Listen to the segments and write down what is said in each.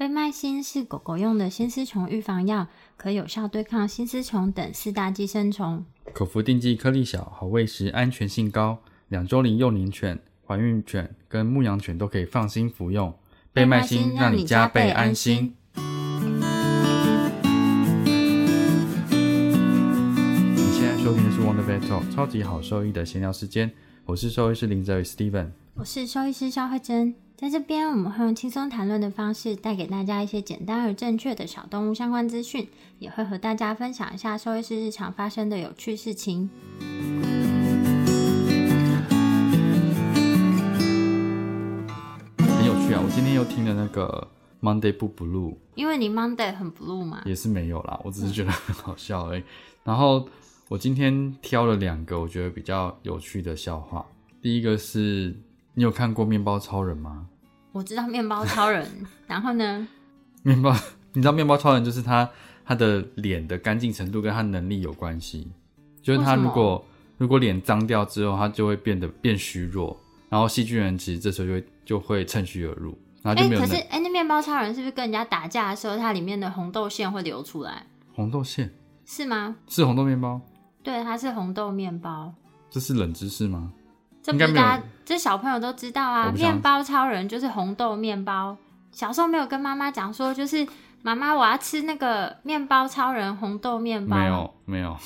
贝麦星是狗狗用的新丝虫预防药，可有效对抗新丝虫等四大寄生虫。口服定剂颗粒小，好喂食，安全性高。两周龄幼龄犬、怀孕犬跟牧羊犬都可以放心服用。贝麦星让你加倍安心。你现在收听的是 Wonder Vet Talk 超级好兽医的闲聊时间，我是兽医师林泽宇 Steven，我是兽医师肖慧珍，在这边我们会用轻松谈论的方式，带给大家一些简单而正确的小动物相关资讯，也会和大家分享一下兽医师日常发生的有趣事情。很有趣啊！我今天又听了那个 Monday 不 Blue，因为你 Monday 很 Blue 嘛，也是没有啦，我只是觉得很好笑而已。然后。我今天挑了两个我觉得比较有趣的笑话。第一个是你有看过面包超人吗？我知道面包超人，然后呢？面包，你知道面包超人就是他他的脸的干净程度跟他能力有关系，就是他如果如果脸脏掉之后，他就会变得变虚弱，然后细菌人其实这时候就会就会趁虚而入，然后就没有。可是哎，那面包超人是不是跟人家打架的时候，它里面的红豆馅会流出来？红豆馅是吗？是红豆面包。对，它是红豆面包。这是冷知识吗？这不是大家，这小朋友都知道啊。面包超人就是红豆面包。小时候没有跟妈妈讲说，就是 妈妈我要吃那个面包超人红豆面包。没有，没有。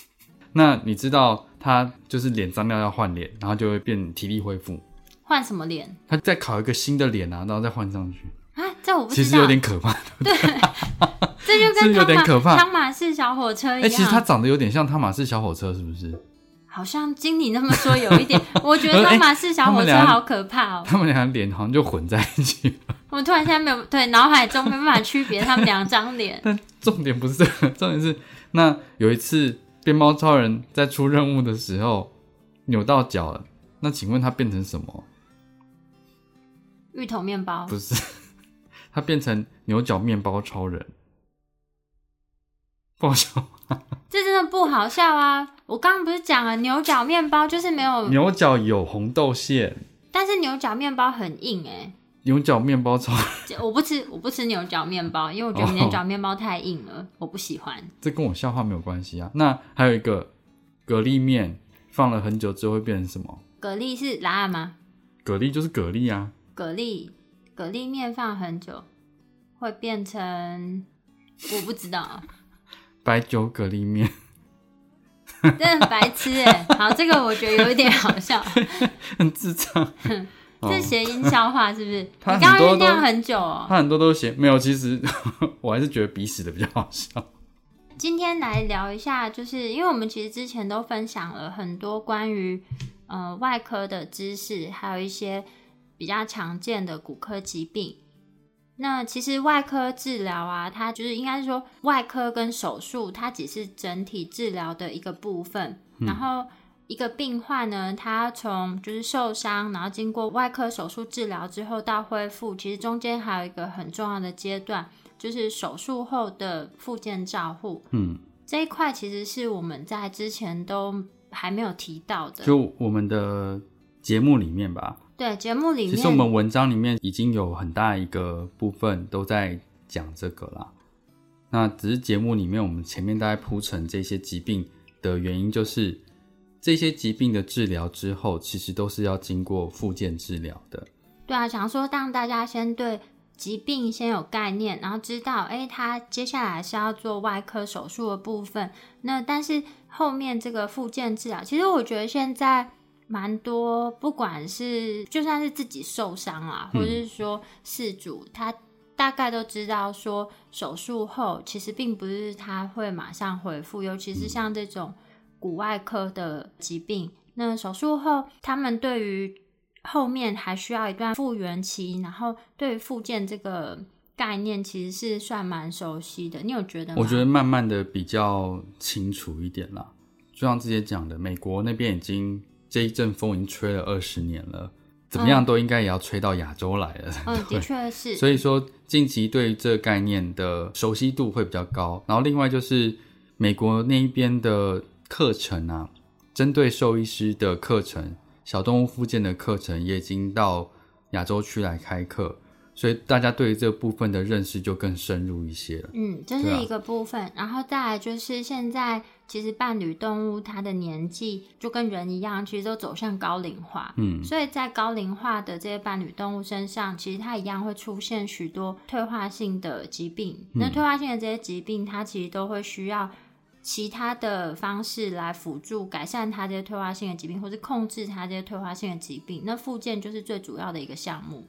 那你知道他就是脸脏掉要换脸，然后就会变体力恢复。换什么脸？他再烤一个新的脸啊，然后再换上去。啊，这我不知道。其实有点可怕。对。这就跟 有点可怕，汤马士小火车一样。哎，其实他长得有点像汤马士小火车，是不是？好像经理那么说有一点，我觉得汤马士小火车好可怕哦。他们俩脸好像就混在一起了。我突然现在没有对脑海中没办法区别他们两张脸。但重点不是这个，重点是那有一次变猫超人在出任务的时候扭到脚了，那请问他变成什么？芋头面包？不是，他变成牛角面包超人。不好笑，这真的不好笑啊！我刚刚不是讲了牛角面包就是没有牛角有红豆馅，但是牛角面包很硬哎。牛角面包超，我不吃，我不吃牛角面包，因为我觉得牛角面包太硬了，我不喜欢。这跟我笑话没有关系啊。那还有一个蛤蜊面放了很久之后会变成什么？蛤蜊是辣吗？蛤蜊就是蛤蜊啊。蛤蜊，蛤蜊面放很久会变成我不知道。白酒蛤蜊面，真的很白痴哎！好，这个我觉得有一点好笑，很智障。这谐音笑话是不是？他刚刚酝酿很久哦。他很多都写没有，其实 我还是觉得鼻屎的比较好笑。今天来聊一下，就是因为我们其实之前都分享了很多关于呃外科的知识，还有一些比较常见的骨科疾病。那其实外科治疗啊，它就是应该是说外科跟手术，它只是整体治疗的一个部分。然后一个病患呢，他从就是受伤，然后经过外科手术治疗之后到恢复，其实中间还有一个很重要的阶段，就是手术后的复健照护。嗯，这一块其实是我们在之前都还没有提到的，就我们的节目里面吧。对节目里面，其实我们文章里面已经有很大一个部分都在讲这个啦。那只是节目里面，我们前面大概铺陈这些疾病的原因，就是这些疾病的治疗之后，其实都是要经过复健治疗的。对啊，想说让大家先对疾病先有概念，然后知道，哎，他接下来是要做外科手术的部分。那但是后面这个复健治疗，其实我觉得现在。蛮多，不管是就算是自己受伤啊，或者是说事主，他大概都知道说手术后其实并不是他会马上恢复，尤其是像这种骨外科的疾病，那手术后他们对于后面还需要一段复原期，然后对于复健这个概念其实是算蛮熟悉的，你有觉得吗？我觉得慢慢的比较清楚一点啦。就像之前讲的，美国那边已经这一阵风已经吹了二十年了，怎么样都应该也要吹到亚洲来了。的确是。所以说，近期对于这概念的熟悉度会比较高。然后另外就是美国那一边的课程啊，针对兽医师的课程、小动物附件的课程也已经到亚洲区来开课，所以大家对于这部分的认识就更深入一些了。嗯，这是一个部分，然后再来就是现在其实伴侣动物它的年纪就跟人一样，其实都走向高龄化。嗯，所以在高龄化的这些伴侣动物身上，其实它一样会出现许多退化性的疾病。那退化性的这些疾病，它其实都会需要其他的方式来辅助改善它这些退化性的疾病，或是控制它这些退化性的疾病。那附件就是最主要的一个项目。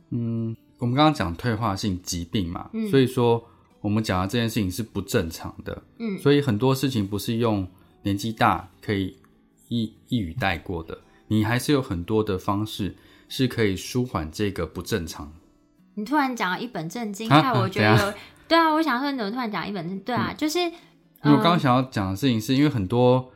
我们刚刚讲退化性疾病嘛，所以说我们讲的这件事情是不正常的。嗯，所以很多事情不是用年纪大可以一一语带过的，你还是有很多的方式是可以舒缓这个不正常。你突然讲一本正经，啊害我觉啊得有对啊，我想说你怎么突然讲一本正对啊，就是我刚刚想要讲的事情，是因为很多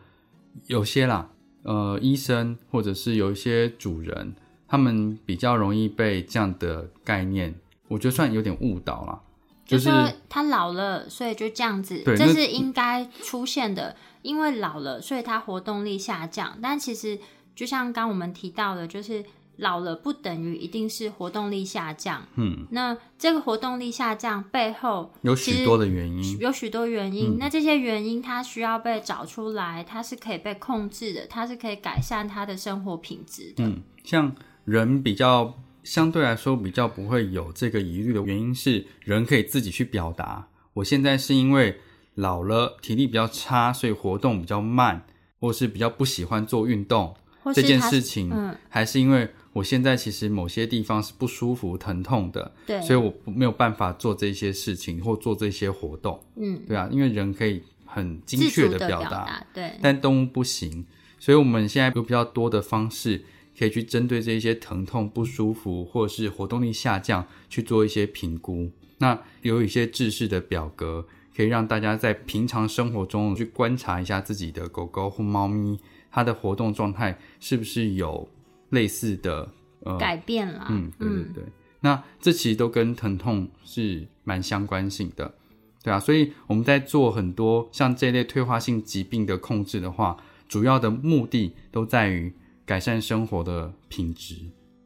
有些啦，呃，医生或者是有一些主人，他们比较容易被这样的概念，我觉得算有点误导了。就是说他老了，所以就这样子，对这是应该出现的。因为老了，所以他活动力下降。但其实就像刚我们提到的，就是老了不等于一定是活动力下降。嗯，那这个活动力下降背后有许多的原因。有许多原因，嗯那这些原因它需要被找出来，它是可以被控制的，它是可以改善他的生活品质的。嗯，像人比较相对来说比较不会有这个疑虑的原因是，人可以自己去表达。我现在是因为老了，体力比较差，所以活动比较慢，或是比较不喜欢做运动。这件事情，嗯，还是因为我现在其实某些地方是不舒服、疼痛的，对，所以我不没有办法做这些事情或做这些活动，嗯，对啊，因为人可以很精自确的表达，对，但动物不行，所以我们现在有比较多的方式可以去针对这一些疼痛、不舒服或者是活动力下降去做一些评估。那有一些制式的表格，可以让大家在平常生活中去观察一下自己的狗狗或猫咪，它的活动状态是不是有类似的呃改变了。嗯，对对对，那这其实都跟疼痛是蛮相关性的，对啊，所以我们在做很多像这类退化性疾病的控制的话，主要的目的都在于改善生活的品质。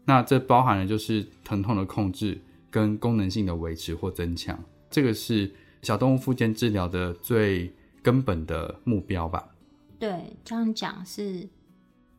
那这包含了就是疼痛的控制跟功能性的维持或增强，这个是小动物复健治疗的最根本的目标吧。对，这样讲是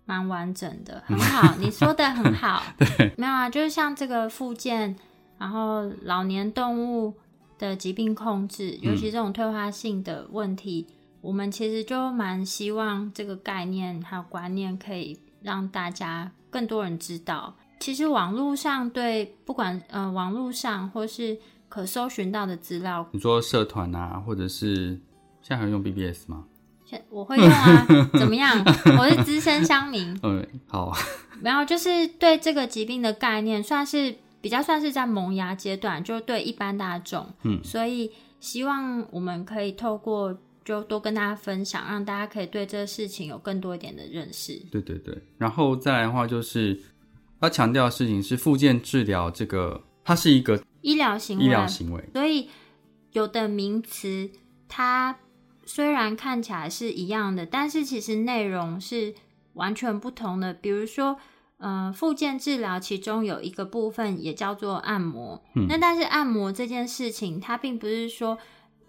蛮完整的，很好，你说的很好。对，没有啊，就是像这个附件，然后老年动物的疾病控制，尤其这种退化性的问题，我们其实就蛮希望这个概念还有观念可以让大家更多人知道。其实网络上对不管呃网络上或是可搜寻到的资料，你说社团啊，或者是现在还有用 BBS 吗？现我会用啊，怎么样？我是资深乡民，嗯，好，然后就是对这个疾病的概念，算是比较算是在萌芽阶段，就对一般大众，嗯，所以希望我们可以透过就多跟大家分享，让大家可以对这个事情有更多一点的认识。对对对，然后再来的话就是要强调的事情是，复健治疗这个它是一个医疗行为，医疗行为，所以有的名词它虽然看起来是一样的，但是其实内容是完全不同的。比如说，呃，复健治疗其中有一个部分也叫做按摩，嗯那但是按摩这件事情，它并不是说，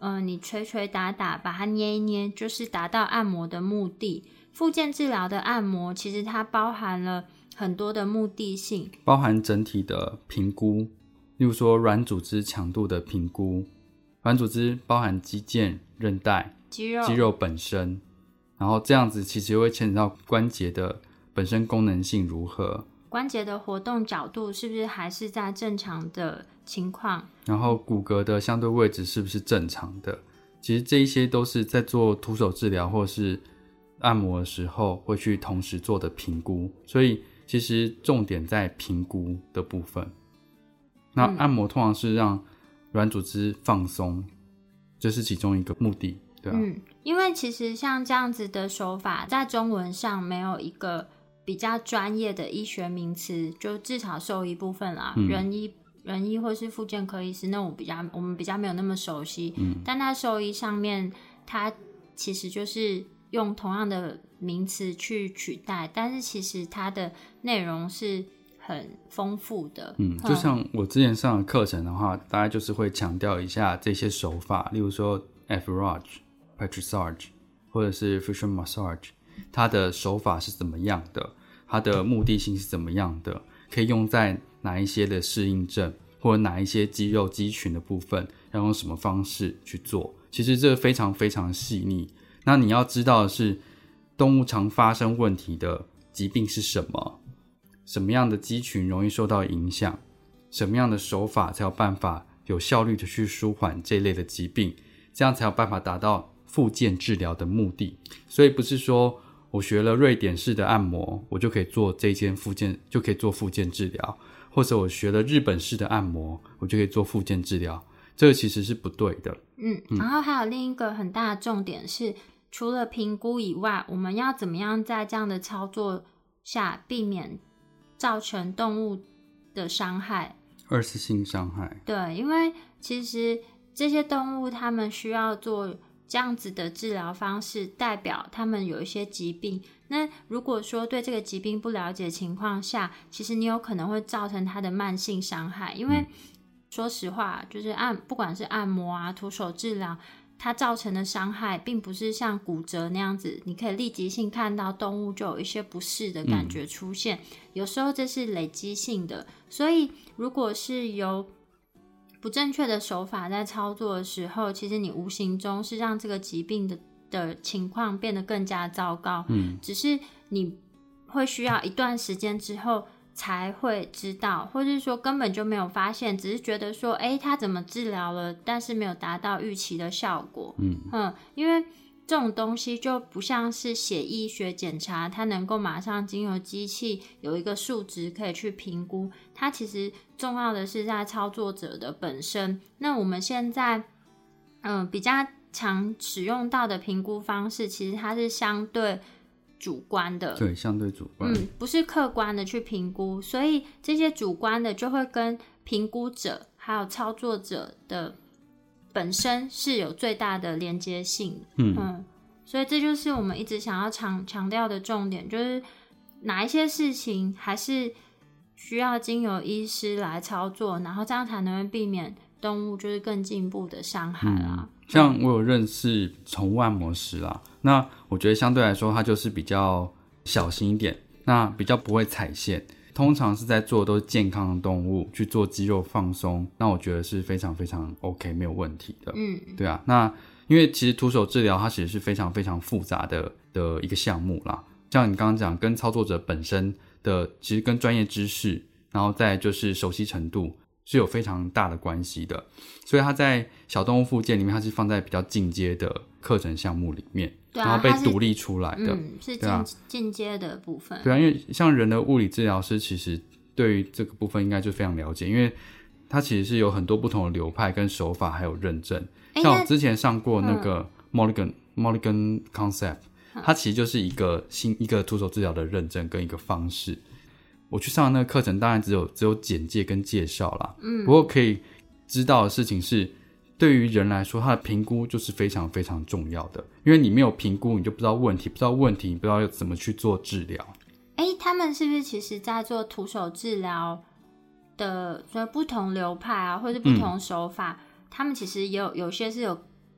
呃，你捶捶打打，把它捏一捏，就是达到按摩的目的。复健治疗的按摩，其实它包含了很多的目的性，包含整体的评估，例如说软组织强度的评估，软组织包含肌腱、韧带、肌肉、肌肉本身，然后这样子其实会牵扯到关节的本身功能性如何，关节的活动角度是不是还是在正常的情况？然后骨骼的相对位置是不是正常的？其实这一些都是在做徒手治疗或是按摩的时候会去同时做的评估，所以其实重点在评估的部分。那按摩通常是让软组织放松，这是其中一个目的，对啊。嗯，因为其实像这样子的手法，在中文上没有一个比较专业的医学名词，就至少兽医部分啦，嗯人医、人医或是复健科医师，那我比较我们比较没有那么熟悉。嗯，但在兽医上面，它其实就是用同样的名词去取代，但是其实它的内容是很丰富的。嗯，就像我之前上的课程的话，大家就是会强调一下这些手法，例如说 F Raj、Petrissage 或者是 Fusion Massage，它的手法是怎么样的，它的目的性是怎么样的，可以用在哪一些的适应症或者哪一些肌肉肌群的部分，要用什么方式去做。其实这非常非常细腻。那你要知道的是，动物常发生问题的疾病是什么？什么样的肌群容易受到影响？什么样的手法才有办法有效率的去舒缓这类的疾病？这样才有办法达到复健治疗的目的。所以不是说我学了瑞典式的按摩，我就可以做这件附件，就可以做附件治疗，或者我学了日本式的按摩，我就可以做附件治疗。这个其实是不对的。嗯，然后还有另一个很大的重点是，除了评估以外，我们要怎么样在这样的操作下避免造成动物的伤害？二次性伤害，对，因为其实这些动物它们需要做这样子的治疗方式，代表他们有一些疾病。那如果说对这个疾病不了解情况下，其实你有可能会造成它的慢性伤害。因为、说实话，就是按不管是按摩啊、徒手治疗，它造成的伤害，并不是像骨折那样子，你可以立即性看到动物就有一些不适的感觉出现。有时候这是累积性的，所以如果是由不正确的手法在操作的时候，其实你无形中是让这个疾病的的情况变得更加糟糕。嗯，只是你会需要一段时间之后才会知道，或者是说根本就没有发现，只是觉得说，哎，他怎么治疗了，但是没有达到预期的效果。嗯嗯，因为这种东西就不像是血医学检查，它能够马上经由机器有一个数值可以去评估。它其实重要的是在操作者的本身。那我们现在，嗯、比较常使用到的评估方式，其实它是相对主观的。对，相对主观。嗯，不是客观的去评估，所以这些主观的就会跟评估者还有操作者的本身是有最大的连接性。嗯所以这就是我们一直想要强强调的重点，就是哪一些事情还是需要经由医师来操作，然后这样才能避免动物就是更进一步的伤害啦。像我有认识宠物按摩师啦，那我觉得相对来说，它就是比较小心一点，那比较不会踩线。通常是在做都是健康的动物去做肌肉放松，那我觉得是非常非常 OK 没有问题的。嗯对啊，那因为其实徒手治疗它其实是非常非常复杂的的一个项目啦。像你刚刚讲，跟操作者本身的其实跟专业知识，然后再就是熟悉程度是有非常大的关系的。所以它在小动物附件里面，它是放在比较进阶的课程项目里面，啊然后被独立出来的。嗯，是进进阶的部分。对啊，因为像人的物理治疗师，其实对于这个部分应该就非常了解，因为它其实是有很多不同的流派跟手法，还有认证。像我之前上过那个 Mulligan、Mulligan Concept，它嗯其实就是一个新一个徒手治疗的认证跟一个方式。我去上那个课程，当然只有只有简介跟介绍啦。嗯，不过可以知道的事情是，对于人来说，他的评估就是非常非常重要的，因为你没有评估，你就不知道问题，不知道问题，你不知道要怎么去做治疗。哎、他们是不是其实在做徒手治疗的，所以不同流派啊，或者不同手法，他们其实也有有些是有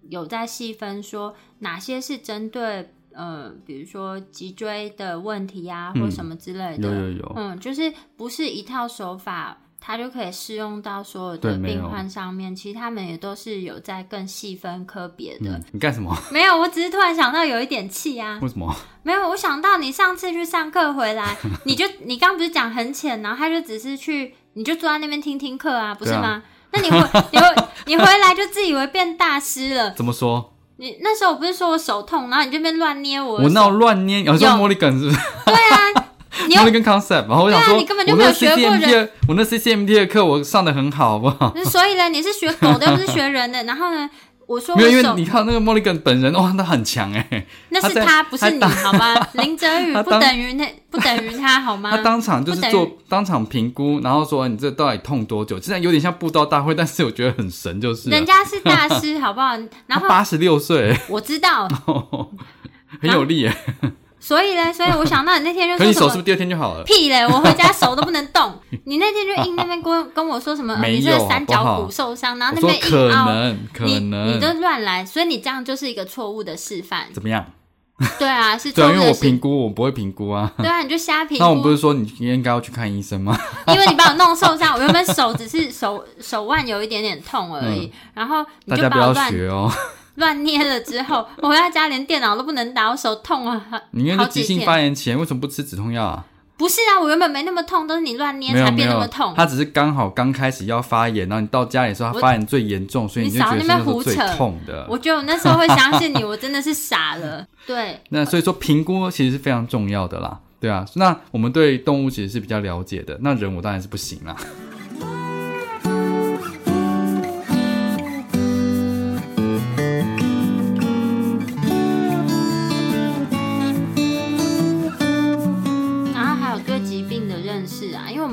有在细分说哪些是针对呃，比如说脊椎的问题啊，或什么之类的。有有有，嗯，就是不是一套手法，它就可以适用到所有的病患上面。其实他们也都是有在更细分科别的。嗯，你干什么？没有，我只是突然想到有一点气啊。为什么？没有，我想到你上次去上课回来，你就你刚不是讲很浅，然后他就只是去，你就坐在那边听听课啊，不是吗？那你回你回你回来就自以为变大师了。怎么说？你那时候我不是说我手痛，然后你这边乱捏我我手闹乱捏，有时有候茉莉梗是不是？对啊，你有那跟 concept，然后我想说，对啊你根本就没有我那学过的，我那 CCMT 的课我上的很好，好不好？所以呢，你是学狗的，又不是学人的。然后呢，我说没有，因为你看那个 Mulligan 本人，哇，他很强哎，那是他他，不是你，好吗？林哲宇不等于那不等于他，好吗？他当场就是做当场评估，然后说你这到底痛多久？现在有点像布道大会，但是我觉得很神，就是人家是大师，好不好？然后八十六岁，我知道，很有力哎。所以嘞，所以我想到你那天就可你说什么手是不是第二天就好了？屁嘞，我回家手都不能动。你那天就硬那边跟跟我说什么，呃没有你这个三角骨受伤，然后那边可硬凹，能可你能你都乱来，所以你这样就是一个错误的示范。怎么样？对啊，是对啊，因为我评估我不会评估啊。对啊，你就瞎评那我们不估，是说你应该要去看医生吗？因为你把我弄受伤，我原本手只是手手腕有一点点痛而已，然后你就大家不要把我乱学哦，乱捏了之后，我回到家连电脑都不能打，我手痛啊，你应该是急性。发炎前为什么不吃止痛药啊？不是啊，我原本没那么痛，都是你乱捏才变那么痛，。他只是刚好刚开始要发炎，然后你到家里的时候，他发炎最严重，所以你就觉得是少那边那时候最胡扯痛的。我觉得我那时候会相信你，我真的是傻了。对，那所以说评估其实是非常重要的啦，对啊。那我们对动物其实是比较了解的，那人我当然是不行啦。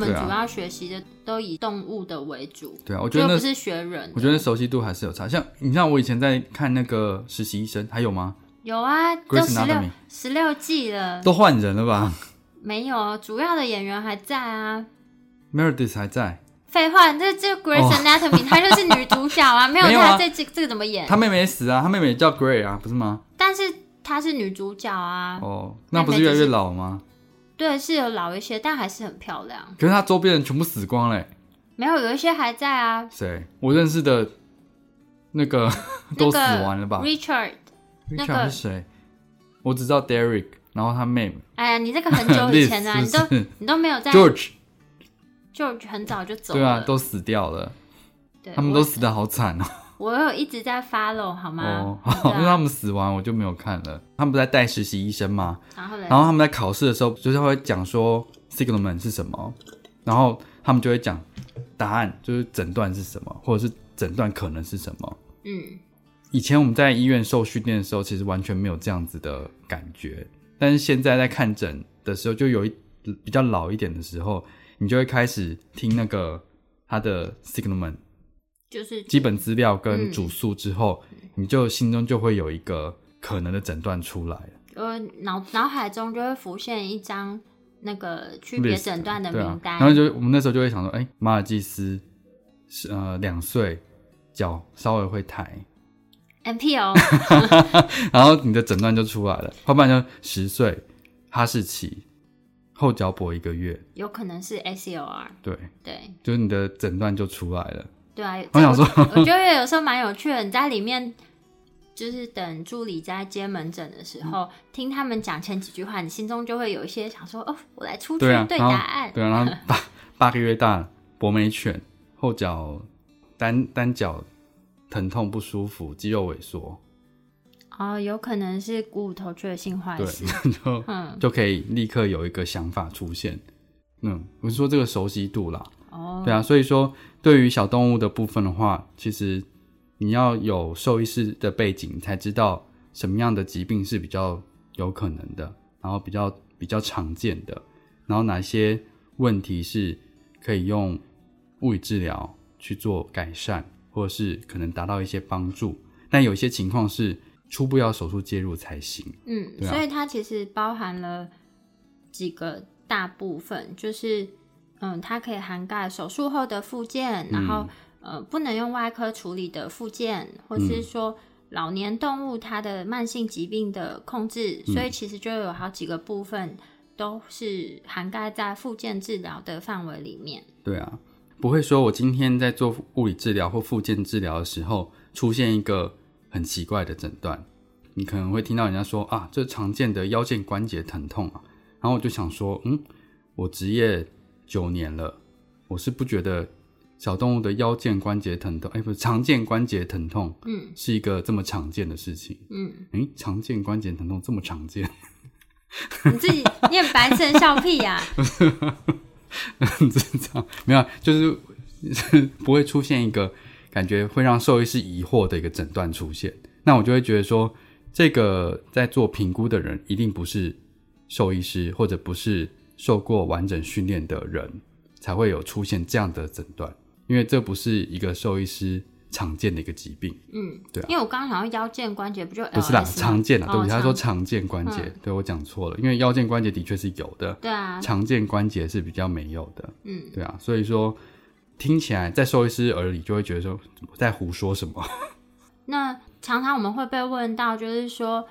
主要学习的都以动物的为主，对啊，我觉得不是学人。我觉得熟悉度还是有差。像你像我以前在看那个实习医生，还有吗？有啊，都十六十六季了，都换人了吧没有主要的演员还在啊。？Meredith 还在，废话，这这 Grace Anatomy，她就是女主角啊，没有她这这这个怎么演？她妹妹也死啊，她妹妹也叫 Gray 啊，不是吗？但是她是女主角啊，哦，那不是越来越老吗？对，是有老一些，但还是很漂亮。可是他周边人全部死光嘞。没有，有一些还在啊。谁？我认识的那个都死完了吧 Richard，那个 Richard 是谁？我只知道 Derek，然后他妹妹哎呀，你这个很久以前的、啊，你都不是你都没有在 George，George 很早就走了，对啊，都死掉了，对他们都死的好惨哦。我我有一直在 follow 好吗？哦，因为他们死完我就没有看了。他们不在带实习医生吗？然后，然后他们在考试的时候，就是会讲说 signalman 是什么，然后他们就会讲答案，就是诊断是什么，或者是诊断可能是什么。嗯，以前我们在医院受训练的时候，其实完全没有这样子的感觉，但是现在在看诊的时候，就有一比较老一点的时候，你就会开始听那个他的 signalman 就是基本资料跟嗯主诉之后，你就心中就会有一个可能的诊断出来了。我脑脑海中就会浮现一张那个区别诊断的名，单，然后就我们那时候就会想说，哎、马尔济斯是呃两岁，脚稍微会抬，，M P O，然后你的诊断就出来了。后半就十岁，哈士奇，后脚跛一个月，有可能是 S C O R 对，对就是你的诊断就出来了。对啊。我想说我觉得有时候蛮有趣的，你在里面。就是等助理在接门诊的时候，听他们讲前几句话，你心中就会有一些想说：“哦，我来出去对答案。对啊，然后 八八个月大，博美犬，后脚单单脚疼痛不舒服，肌肉萎缩，哦，有可能是骨头缺性坏对死。，就嗯，就可以立刻有一个想法出现。嗯，我是说这个熟悉度啦，哦，对啊，所以说对于小动物的部分的话，其实你要有兽医师的背景，才知道什么样的疾病是比较有可能的，然后比较比较常见的，然后哪些问题是可以用物理治疗去做改善，或者是可能达到一些帮助。但有些情况是初步要手术介入才行。嗯，啊所以它其实包含了几个大部分，就是嗯，它可以涵盖手术后的复健，然后、呃，不能用外科处理的复健，或是说老年动物它的慢性疾病的控制，所以其实就有好几个部分都是涵盖在复健治疗的范围里面。对啊，不会说我今天在做物理治疗或复健治疗的时候，出现一个很奇怪的诊断，你可能会听到人家说啊，这常见的腰间关节疼痛啊，然后我就想说，嗯，我职业九年了，我是不觉得小动物的腰间关节疼痛，哎，不是常见关节疼痛嗯是一个这么常见的事情。嗯，哎，常见关节疼痛这么常见，你自己你很白痴，笑屁呀、很正常，没有啊，就是是 不会出现一个感觉会让兽医师疑惑的一个诊断出现。那我就会觉得说，这个在做评估的人一定不是兽医师，或者不是受过完整训练的人，才会有出现这样的诊断，因为这不是一个兽医师常见的一个疾病。嗯，对啊。因为我刚刚想到腰间关节不就不是啦，常见啦，对不起，哦他说常常见关节，嗯。对我讲错了，因为腰间关节的确是有的，对啊，常见关节是比较没有的，嗯，对啊，所以说听起来在兽医师耳里就会觉得说在胡说什么，那常常我们会被问到，就是说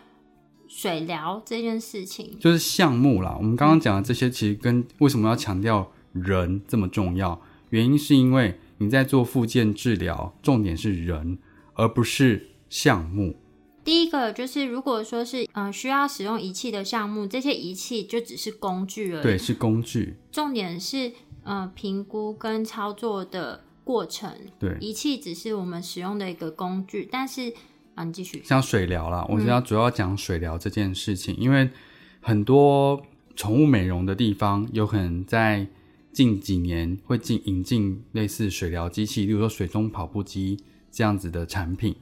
水疗这件事情，就是项目啦。我们刚刚讲的这些，其实跟为什么要强调人这么重要，原因是因为你在做复健治疗，重点是人，而不是项目。第一个就是如果说是呃需要使用仪器的项目，这些仪器就只是工具而已，对，是工具，重点是呃评估跟操作的过程，对。仪器只是我们使用的一个工具，但是啊，你继续，像水疗啦，我是要主要讲水疗这件事情，因为很多宠物美容的地方有可能在近几年会进引进类似水疗机器，例如说水中跑步机这样子的产品。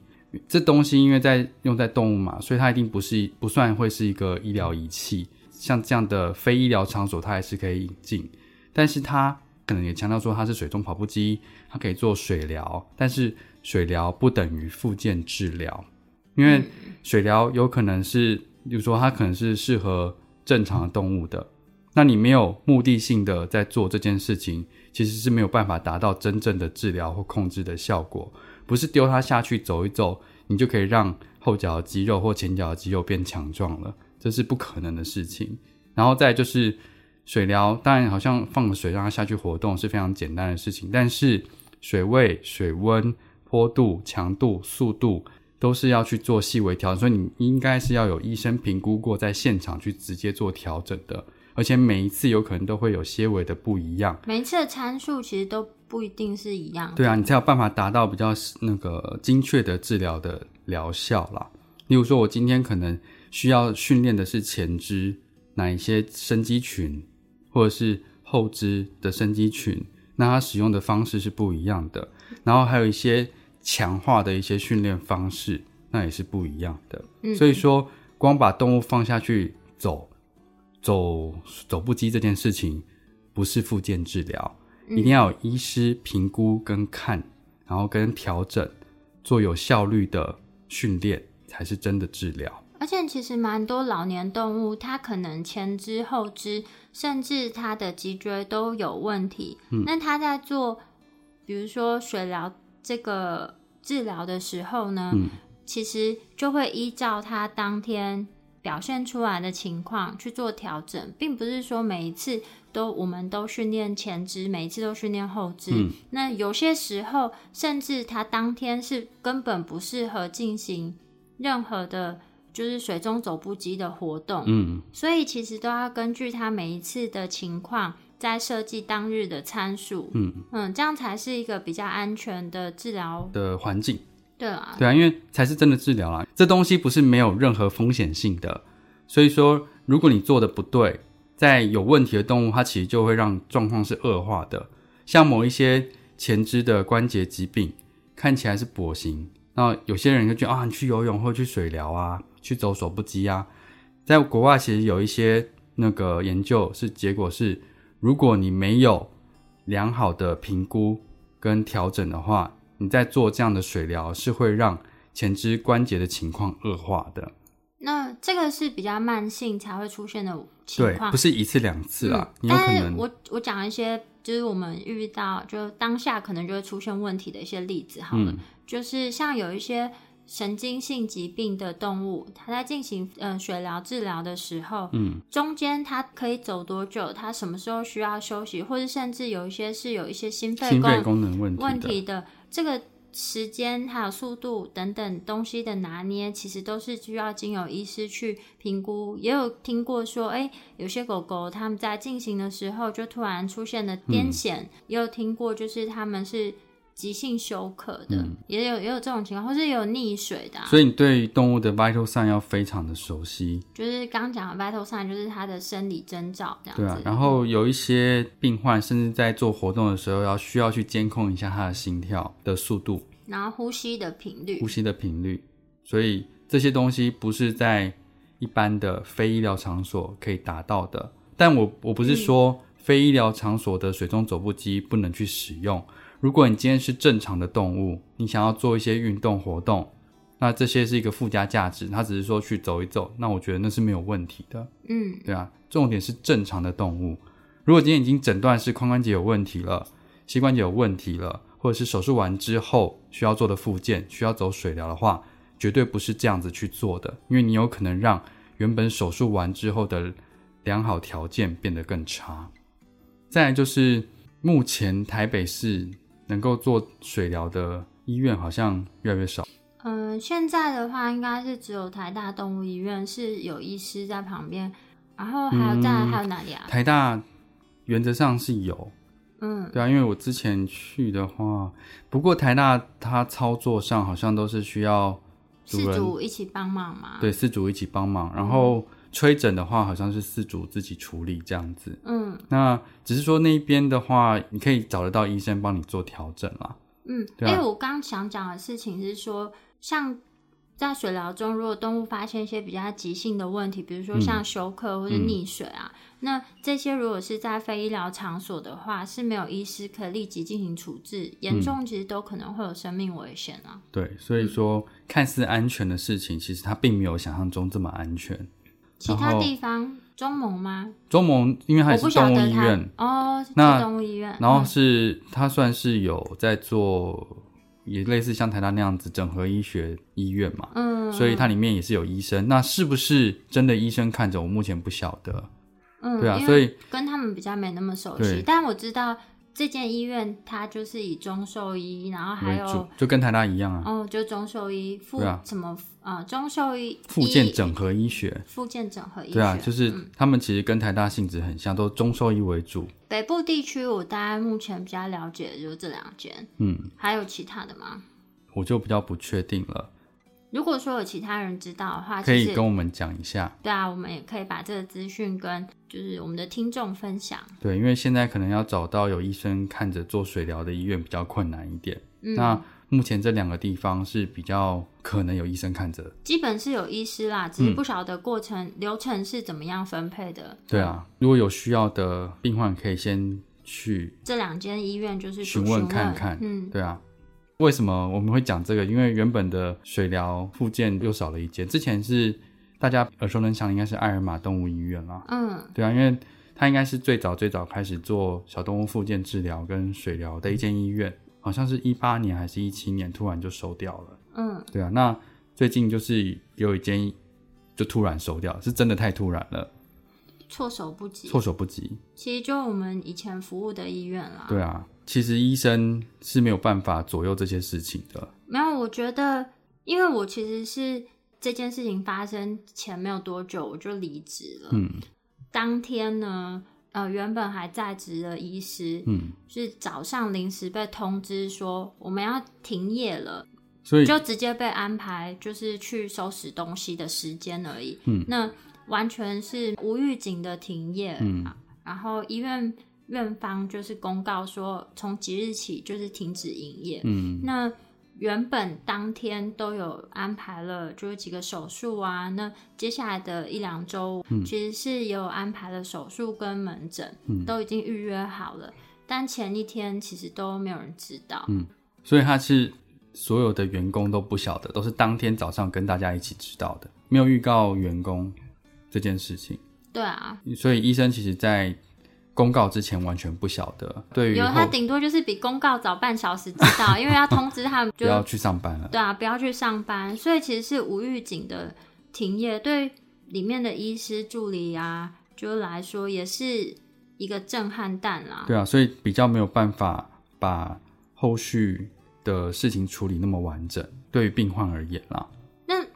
这东西因为在用在动物嘛，所以它一定不是不算会是一个医疗仪器。像这样的非医疗场所，它还是可以引进，但是它可能也强调说它是水中跑步机，它可以做水疗，但是水疗不等于复健治疗，因为水疗有可能是，比如说它可能是适合正常的动物的，那你没有目的性的在做这件事情，其实是没有办法达到真正的治疗或控制的效果。不是丢它下去走一走，你就可以让后脚的肌肉或前脚的肌肉变强壮了，这是不可能的事情。然后再就是水疗，当然好像放个水让它下去活动是非常简单的事情，但是水位、水温、坡度、强度、速度都是要去做细微调整，所以你应该是要有医生评估过，在现场去直接做调整的。而且每一次有可能都会有些微的不一样，每一次的参数其实都不一定是一样。对啊，你才有办法达到比较那个精确的治疗的疗效啦。例如说，我今天可能需要训练的是前肢哪一些伸肌群，或者是后肢的伸肌群，那它使用的方式是不一样的。然后还有一些强化的一些训练方式，那也是不一样的。嗯所以说，光把动物放下去走走走步机这件事情，不是复健治疗。一定要有医师评估跟看，然后跟调整，做有效率的训练，才是真的治疗。而且其实蛮多老年动物，它可能前肢、后肢，甚至它的脊椎都有问题。那它在做，比如说水疗这个治疗的时候呢，其实就会依照他当天表现出来的情况去做调整，并不是说每一次都我们都训练前肢，每一次都训练后肢。嗯那有些时候，甚至他当天是根本不适合进行任何的，就是水中走步机的活动。嗯，所以其实都要根据他每一次的情况，在设计当日的参数。嗯嗯，这样才是一个比较安全的治疗。的环境，对啊，对啊，因为才是真的治疗啦。这东西不是没有任何风险性的，所以说，如果你做的不对，在有问题的动物，它其实就会让状况是恶化的。像某一些前肢的关节疾病，看起来是跛行，那有些人就觉得啊，你去游泳或去水疗啊，去走手步机啊，在国外其实有一些那个研究是结果是，如果你没有良好的评估跟调整的话，你在做这样的水疗是会让前肢关节的情况恶化的。那这个是比较慢性才会出现的情对，况不。是一次两次啦，你有可能但是我我讲一些，就是我们遇到就当下可能就会出现问题的一些例子好了，嗯就是像有一些神经性疾病的动物，它在进行呃水疗治疗的时候，嗯，中间它可以走多久，它什么时候需要休息，或者甚至有一些是有一些心肺功心肺功能问题的，问题的这个时间还有速度等等东西的拿捏，其实都是需要经由医师去评估。也有听过说，哎、有些狗狗它们在进行的时候就突然出现了癫痫，也有听过就是它们是急性休克的，嗯也有也有这种情况，或是有溺水的、啊，所以你对动物的 vital sign 要非常的熟悉，就是刚讲的 vital sign，就是它的生理征兆这样子。对啊。然后有一些病患甚至在做活动的时候要需要去监控一下他的心跳的速度、然后呼吸的频率呼，吸的频率，所以这些东西不是在一般的非医疗场所可以达到的。但我我不是说非医疗场所的水中走步机不能去使用。如果你今天是正常的动物，你想要做一些运动活动，那这些是一个附加价值，它只是说去走一走，那我觉得那是没有问题的，嗯，对啊。重点是正常的动物。如果今天已经诊断是髋关节有问题了，膝关节有问题了，或者是手术完之后需要做的复健，需要走水疗的话，绝对不是这样子去做的，因为你有可能让原本手术完之后的良好条件变得更差。再来就是目前台北市能够做水疗的医院好像越来越少。嗯、现在的话应该是只有台大动物医院是有医师在旁边，然后还有再来嗯还有哪里啊？台大原则上是有，嗯，对啊，因为我之前去的话，不过台大它操作上好像都是需要主事人主一起帮忙嘛。对四主一起帮忙，然后吹诊的话好像是饲主自己处理这样子。嗯那只是说那一边的话，你可以找得到医生帮你做调整啦。嗯，因为我刚想讲的事情是说，像在水疗中，如果动物发现一些比较急性的问题，比如说嗯像休克或者溺水啊，那这些如果是在非医疗场所的话，是没有医师可以立即进行处置，严嗯重其实都可能会有生命危险啊。对，所以说看似安全的事情，其实它并没有想象中这么安全。其他地方中盟吗？中盟因为它也是动物医院，哦，是那动物医院，然后嗯是它算是有在做，也类似像台大那样子整合医学医院嘛，嗯，所以它里面也是有医生。那是不是真的医生看着？我目前不晓得。嗯，对啊，所以跟他们比较没那么熟悉，但我知道这间医院它就是以中兽医，然后还有，就跟台大一样啊，哦，就中兽医附、啊什么呃中兽医附件整合医学。附件整合医学，对啊，就是嗯他们其实跟台大性质很像，都中兽医为主。北部地区，我大概目前比较了解的就是这两间，嗯，还有其他的吗？我就比较不确定了，如果说有其他人知道的话，可以跟我们讲一下。对啊，我们也可以把这个资讯跟就是我们的听众分享。对，因为现在可能要找到有医生看着做水疗的医院比较困难一点。嗯，那目前这两个地方是比较可能有医生看着。基本是有医师啦，只是嗯不晓得过程、流程是怎么样分配的。对啊，如果有需要的病患，可以先去这两间医院就是询问问看看。嗯，对啊，为什么我们会讲这个？因为原本的水疗附件又少了一间，之前是大家耳熟能详的，应该是艾尔玛动物医院啦。嗯对啊，因为它应该是最早最早开始做小动物附件治疗跟水疗的一间医院，好像是一八年还是一七年突然就收掉了。嗯，对啊，那最近就是有一间就突然收掉，是真的太突然了，措手不及。措手不及。其实就我们以前服务的医院啦。对啊，其实医生是没有办法左右这些事情的。没有，我觉得，因为我其实是这件事情发生前没有多久我就离职了。嗯当天呢，呃，原本还在职的医师，嗯，是早上临时被通知说我们要停业了，所以就直接被安排就是去收拾东西的时间而已。嗯，那完全是无预警的停业。嗯啊然后医院院方就是公告说，从即日起就是停止营业。嗯那原本当天都有安排了，就是几个手术啊。那接下来的一两周，其实是也有安排了手术跟门诊，嗯都已经预约好了。但前一天其实都没有人知道。嗯所以他是所有的员工都不晓得，都是当天早上跟大家一起知道的，没有预告员工这件事情。对啊，所以医生其实在公告之前完全不晓得，对于有他顶多就是比公告早半小时知道，因为要通知他们就不要去上班了。对啊，不要去上班，所以其实是无预警的停业，对里面的医师助理啊，就来说也是一个震撼弹啦。对啊，所以比较没有办法把后续的事情处理那么完整，对于病患而言啦。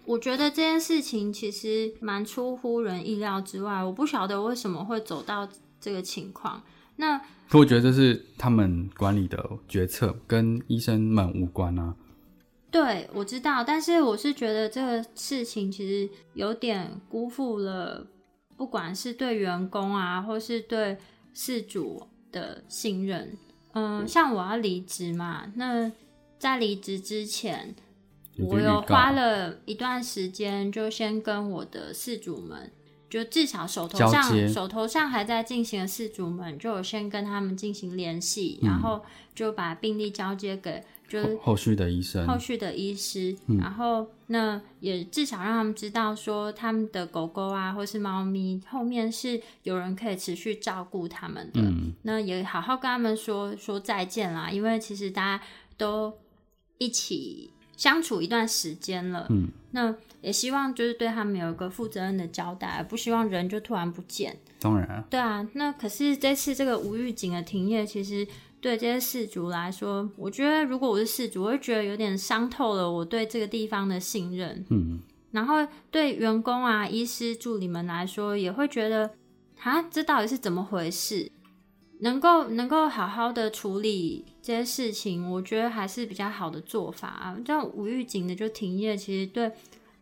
那我觉得这件事情其实蛮出乎人意料之外，我不晓得为什么会走到这个情况。那可我觉得这是他们管理的决策，跟医生们无关啊。对我知道，但是我是觉得这个事情其实有点辜负了，不管是对员工啊，或是对事主的信任。嗯，像我要离职嘛，那在离职之前，我有花了一段时间，就先跟我的事主们。就至少手头上手头上还在进行的事主们，就有先跟他们进行联系，然后就把病例交接给就是后续的医生、后续的医师，然后那也至少让他们知道说他们的狗狗啊或是猫咪后面是有人可以持续照顾他们的，那也好好跟他们说说再见啦，因为其实大家都一起。相处一段时间了，嗯，那也希望就是对他们有一个负责任的交代，而不希望人就突然不见。当然，对啊，那可是这次这个无预警的停业，其实对这些事主来说，我觉得如果我是事主，我会觉得有点伤透了我对这个地方的信任。嗯，然后对员工啊、医师助理们来说，也会觉得啊，这到底是怎么回事？能够能够好好的处理这些事情，我觉得还是比较好的做法啊。这样无预警的就停业，其实对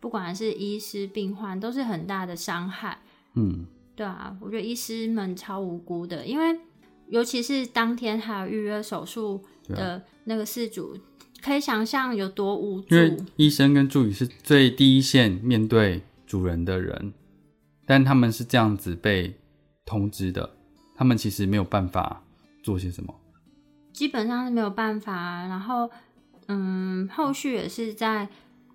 不管是医师、病患都是很大的伤害。嗯，对啊，我觉得医师们超无辜的，因为尤其是当天还有预约手术的那个事主，可以想象有多无助。因为医生跟助理是最第一线面对主人的人，但他们是这样子被通知的。他们其实没有办法做些什么，基本上是没有办法。然后，嗯，后续也是在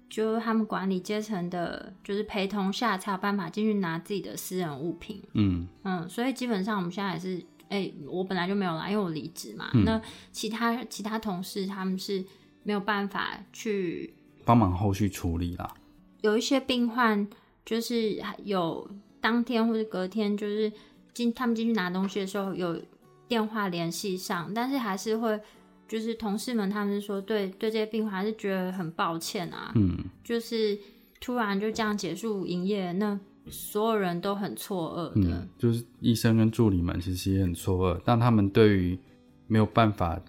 就他们管理阶层的，就是陪同下才有办法进去拿自己的私人物品。嗯嗯，所以基本上我们现在也是，哎，我本来就没有来，因为我离职嘛。那其他其他同事他们是没有办法去帮忙后续处理啦。有一些病患就是有当天或者隔天就是。进他们进去拿东西的时候有电话联系上，但是还是会就是同事们他们说对对这些病患还是觉得很抱歉啊，嗯，就是突然就这样结束营业，那所有人都很错愕的，就是医生跟助理们其实也很错愕，但他们对于没有办法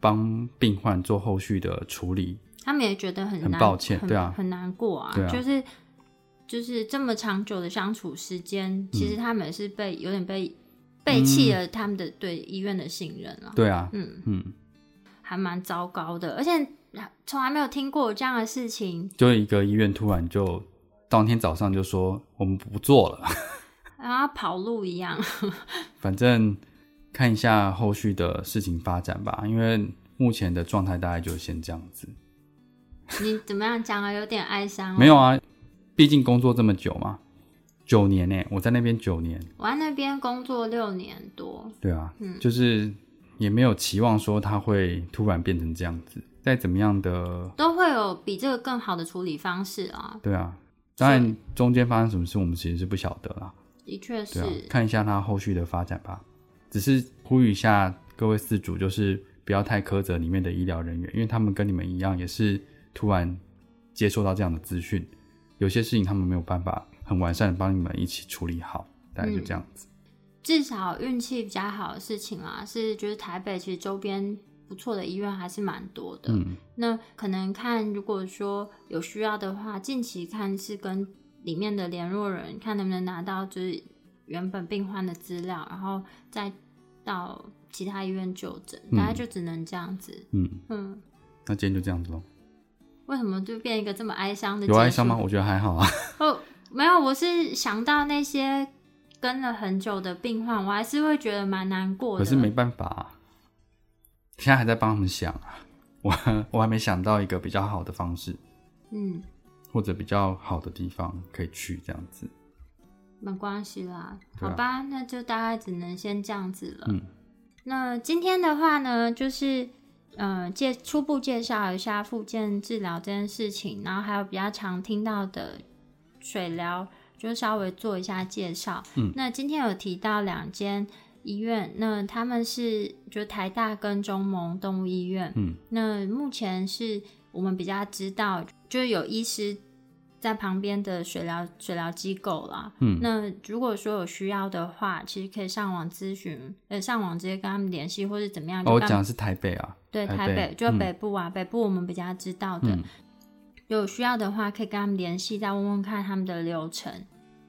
帮病患做后续的处理，他们也觉得很很抱歉，对啊，很难过啊，就是。就是这么长久的相处时间，其实他们是被有点被背弃了他们的对医院的信任了。对啊，嗯嗯，还蛮糟糕的，而且从来没有听过这样的事情。就一个医院突然就当天早上就说我们不做了，然后跑路一样。反正看一下后续的事情发展吧，因为目前的状态大概就先这样子。你怎么样讲啊？有点哀伤。没有啊。毕竟工作这么久嘛，九年呢，我在那边九年，我在那边工作六年多。对啊，嗯，就是也没有期望说他会突然变成这样子，再怎么样的都会有比这个更好的处理方式啊。对啊，当然中间发生什么事，我们其实是不晓得啦。的确是，看一下他后续的发展吧。只是呼吁一下各位四主，就是不要太苛责里面的医疗人员，因为他们跟你们一样，也是突然接受到这样的资讯。有些事情他们没有办法很完善的帮你们一起处理好，大概就这样子。至少运气比较好的事情啊，是就是台北其实周边不错的医院还是蛮多的。嗯，那可能看如果说有需要的话，近期看是跟里面的联络人看能不能拿到就是原本病患的资料，然后再到其他医院就诊，大概就只能这样子。嗯嗯，那今天就这样子喽。为什么就变一个这么哀伤的？有哀伤吗？我觉得还好啊。哦，没有，我是想到那些跟了很久的病患，我还是会觉得蛮难过的。可是没办法，现在还在帮他们想啊。我我还没想到一个比较好的方式，嗯，或者比较好的地方可以去这样子。没关系啦，好吧，那就大概只能先这样子了。嗯，那今天的话呢，就是。嗯，介初步介绍一下复健治疗这件事情，然后还有比较常听到的水疗，就稍微做一下介绍。嗯，那今天有提到两间医院，那他们是就台大跟中蒙动物医院。嗯，那目前是我们比较知道，就是有医师在旁边的水疗水疗机构啦。嗯那如果说有需要的话，其实可以上网咨询，呃，上网直接跟他们联系，或是怎么样。哦，我讲的是台北啊，对台北就嗯北部啊，北部我们比较知道的。嗯有需要的话，可以跟他们联系，再问问看他们的流程。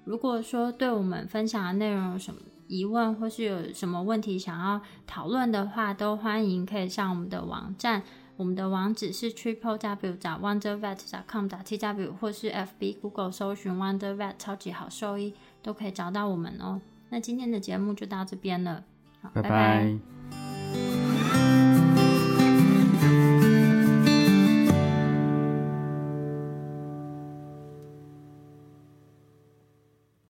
如果说对我们分享的内容有什么疑问，或是有什么问题想要讨论的话，都欢迎可以上我们的网站。我们的网址是 triple w 找 wondervet com 打 t w 或是 fb Google 搜寻 Wonder Vet 超级好兽医，都可以找到我们哦。那今天的节目就到这边了，好，拜拜拜